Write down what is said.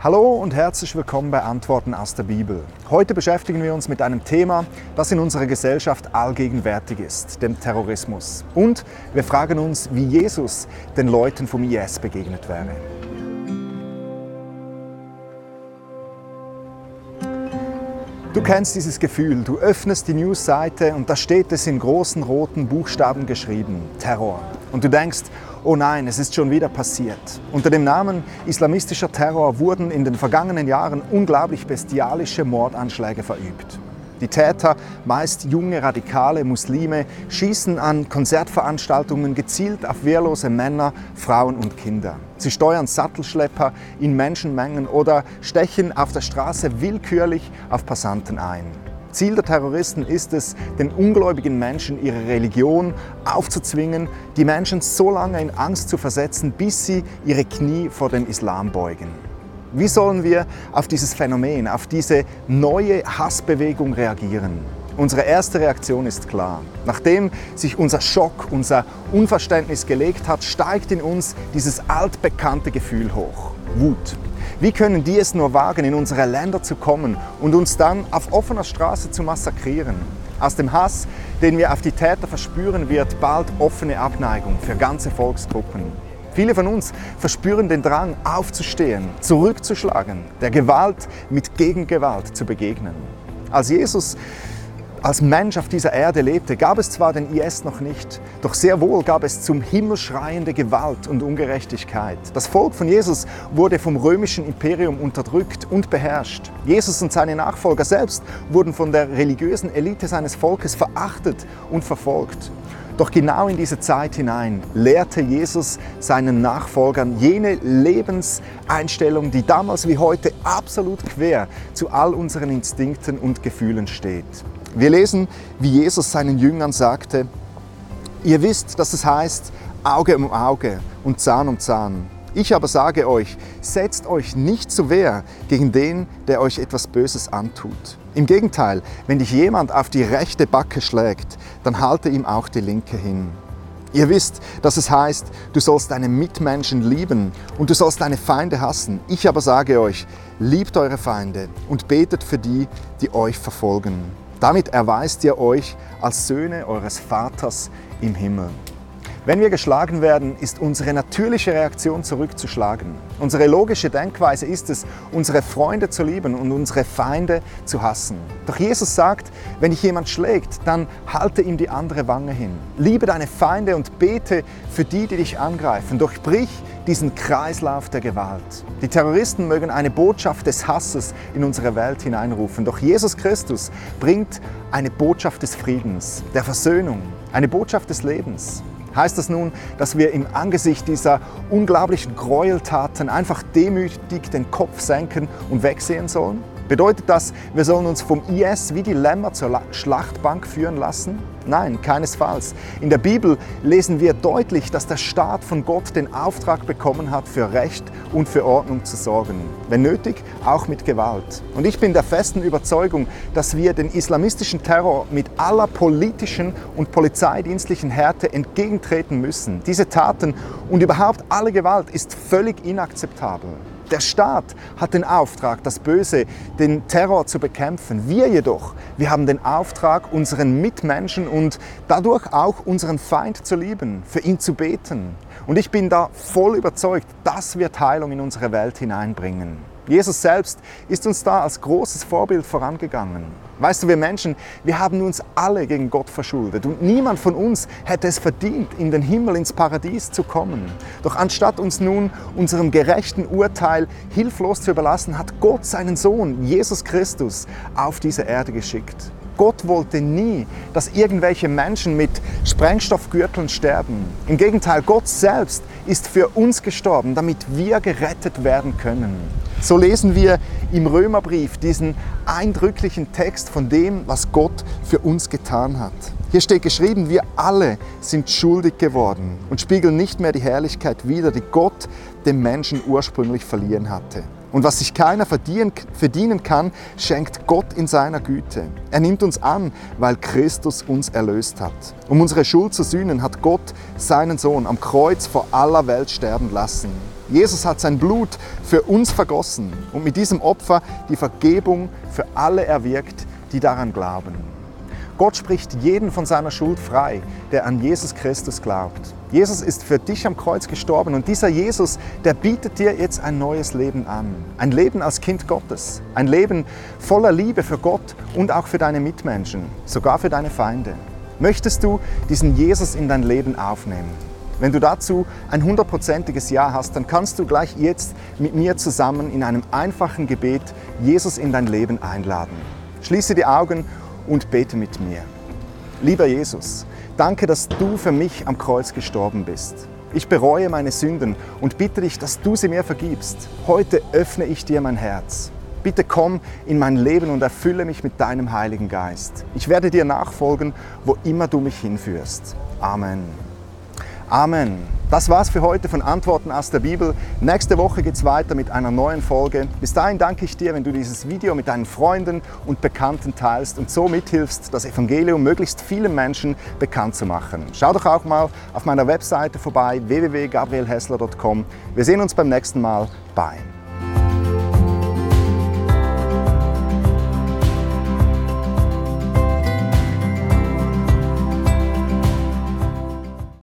Hallo und herzlich willkommen bei Antworten aus der Bibel. Heute beschäftigen wir uns mit einem Thema, das in unserer Gesellschaft allgegenwärtig ist, dem Terrorismus. Und wir fragen uns, wie Jesus den Leuten vom IS begegnet wäre. Du kennst dieses Gefühl, du öffnest die Newsseite und da steht es in großen roten Buchstaben geschrieben, Terror. Und du denkst, oh nein, es ist schon wieder passiert. Unter dem Namen islamistischer Terror wurden in den vergangenen Jahren unglaublich bestialische Mordanschläge verübt. Die Täter, meist junge radikale Muslime, schießen an Konzertveranstaltungen gezielt auf wehrlose Männer, Frauen und Kinder. Sie steuern Sattelschlepper in Menschenmengen oder stechen auf der Straße willkürlich auf Passanten ein. Ziel der Terroristen ist es, den ungläubigen Menschen ihre Religion aufzuzwingen, die Menschen so lange in Angst zu versetzen, bis sie ihre Knie vor dem Islam beugen. Wie sollen wir auf dieses Phänomen, auf diese neue Hassbewegung reagieren? Unsere erste Reaktion ist klar. Nachdem sich unser Schock, unser Unverständnis gelegt hat, steigt in uns dieses altbekannte Gefühl hoch. Wut. Wie können die es nur wagen, in unsere Länder zu kommen und uns dann auf offener Straße zu massakrieren? Aus dem Hass, den wir auf die Täter verspüren, wird bald offene Abneigung für ganze Volksgruppen. Viele von uns verspüren den Drang, aufzustehen, zurückzuschlagen, der Gewalt mit Gegengewalt zu begegnen. Als Jesus als Mensch auf dieser Erde lebte, gab es zwar den IS noch nicht, doch sehr wohl gab es zum Himmel schreiende Gewalt und Ungerechtigkeit. Das Volk von Jesus wurde vom römischen Imperium unterdrückt und beherrscht. Jesus und seine Nachfolger selbst wurden von der religiösen Elite seines Volkes verachtet und verfolgt. Doch genau in diese Zeit hinein lehrte Jesus seinen Nachfolgern jene Lebenseinstellung, die damals wie heute absolut quer zu all unseren Instinkten und Gefühlen steht. Wir lesen, wie Jesus seinen Jüngern sagte, ihr wisst, dass es heißt Auge um Auge und Zahn um Zahn. Ich aber sage euch, setzt euch nicht zu Wehr gegen den, der euch etwas Böses antut. Im Gegenteil, wenn dich jemand auf die rechte Backe schlägt, dann halte ihm auch die linke hin. Ihr wisst, dass es heißt, du sollst deine Mitmenschen lieben und du sollst deine Feinde hassen. Ich aber sage euch, liebt eure Feinde und betet für die, die euch verfolgen. Damit erweist ihr euch als Söhne eures Vaters im Himmel. Wenn wir geschlagen werden, ist unsere natürliche Reaktion zurückzuschlagen. Unsere logische Denkweise ist es, unsere Freunde zu lieben und unsere Feinde zu hassen. Doch Jesus sagt, wenn dich jemand schlägt, dann halte ihm die andere Wange hin. Liebe deine Feinde und bete für die, die dich angreifen. Durchbrich diesen Kreislauf der Gewalt. Die Terroristen mögen eine Botschaft des Hasses in unsere Welt hineinrufen. Doch Jesus Christus bringt eine Botschaft des Friedens, der Versöhnung, eine Botschaft des Lebens. Heißt das nun, dass wir im Angesicht dieser unglaublichen Gräueltaten einfach demütig den Kopf senken und wegsehen sollen? Bedeutet das, wir sollen uns vom IS wie die Lämmer zur Schlachtbank führen lassen? Nein, keinesfalls. In der Bibel lesen wir deutlich, dass der Staat von Gott den Auftrag bekommen hat, für Recht und für Ordnung zu sorgen. Wenn nötig, auch mit Gewalt. Und ich bin der festen Überzeugung, dass wir den islamistischen Terror mit aller politischen und polizeidienstlichen Härte entgegentreten müssen. Diese Taten und überhaupt alle Gewalt ist völlig inakzeptabel. Der Staat hat den Auftrag, das Böse, den Terror zu bekämpfen. Wir jedoch, wir haben den Auftrag, unseren Mitmenschen und dadurch auch unseren Feind zu lieben, für ihn zu beten. Und ich bin da voll überzeugt, das wird Heilung in unsere Welt hineinbringen. Jesus selbst ist uns da als großes Vorbild vorangegangen. Weißt du, wir Menschen, wir haben uns alle gegen Gott verschuldet und niemand von uns hätte es verdient, in den Himmel, ins Paradies zu kommen. Doch anstatt uns nun unserem gerechten Urteil hilflos zu überlassen, hat Gott seinen Sohn, Jesus Christus, auf diese Erde geschickt. Gott wollte nie, dass irgendwelche Menschen mit Sprengstoffgürteln sterben. Im Gegenteil, Gott selbst ist für uns gestorben, damit wir gerettet werden können. So lesen wir im Römerbrief diesen eindrücklichen Text von dem, was Gott für uns getan hat. Hier steht geschrieben, wir alle sind schuldig geworden und spiegeln nicht mehr die Herrlichkeit wider, die Gott dem Menschen ursprünglich verliehen hatte. Und was sich keiner verdienen kann, schenkt Gott in seiner Güte. Er nimmt uns an, weil Christus uns erlöst hat. Um unsere Schuld zu sühnen, hat Gott seinen Sohn am Kreuz vor aller Welt sterben lassen. Jesus hat sein Blut für uns vergossen und mit diesem Opfer die Vergebung für alle erwirkt, die daran glauben. Gott spricht jeden von seiner Schuld frei, der an Jesus Christus glaubt. Jesus ist für dich am Kreuz gestorben und dieser Jesus, der bietet dir jetzt ein neues Leben an. Ein Leben als Kind Gottes. Ein Leben voller Liebe für Gott und auch für deine Mitmenschen, sogar für deine Feinde. Möchtest du diesen Jesus in dein Leben aufnehmen? Wenn du dazu ein hundertprozentiges Ja hast, dann kannst du gleich jetzt mit mir zusammen in einem einfachen Gebet Jesus in dein Leben einladen. Schließe die Augen und bete mit mir. Lieber Jesus, danke, dass du für mich am Kreuz gestorben bist. Ich bereue meine Sünden und bitte dich, dass du sie mir vergibst. Heute öffne ich dir mein Herz. Bitte komm in mein Leben und erfülle mich mit deinem Heiligen Geist. Ich werde dir nachfolgen, wo immer du mich hinführst. Amen. Amen. Das war's für heute von Antworten aus der Bibel. Nächste Woche geht's weiter mit einer neuen Folge. Bis dahin danke ich dir, wenn du dieses Video mit deinen Freunden und Bekannten teilst und so mithilfst, das Evangelium möglichst vielen Menschen bekannt zu machen. Schau doch auch mal auf meiner Webseite vorbei www.gabrielhessler.com. Wir sehen uns beim nächsten Mal. Bye.